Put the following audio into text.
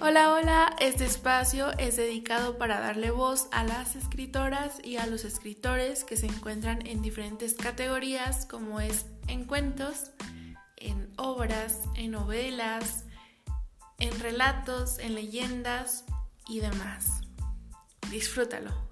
Hola, hola, este espacio es dedicado para darle voz a las escritoras y a los escritores que se encuentran en diferentes categorías como es en cuentos, en obras, en novelas, en relatos, en leyendas y demás. Disfrútalo.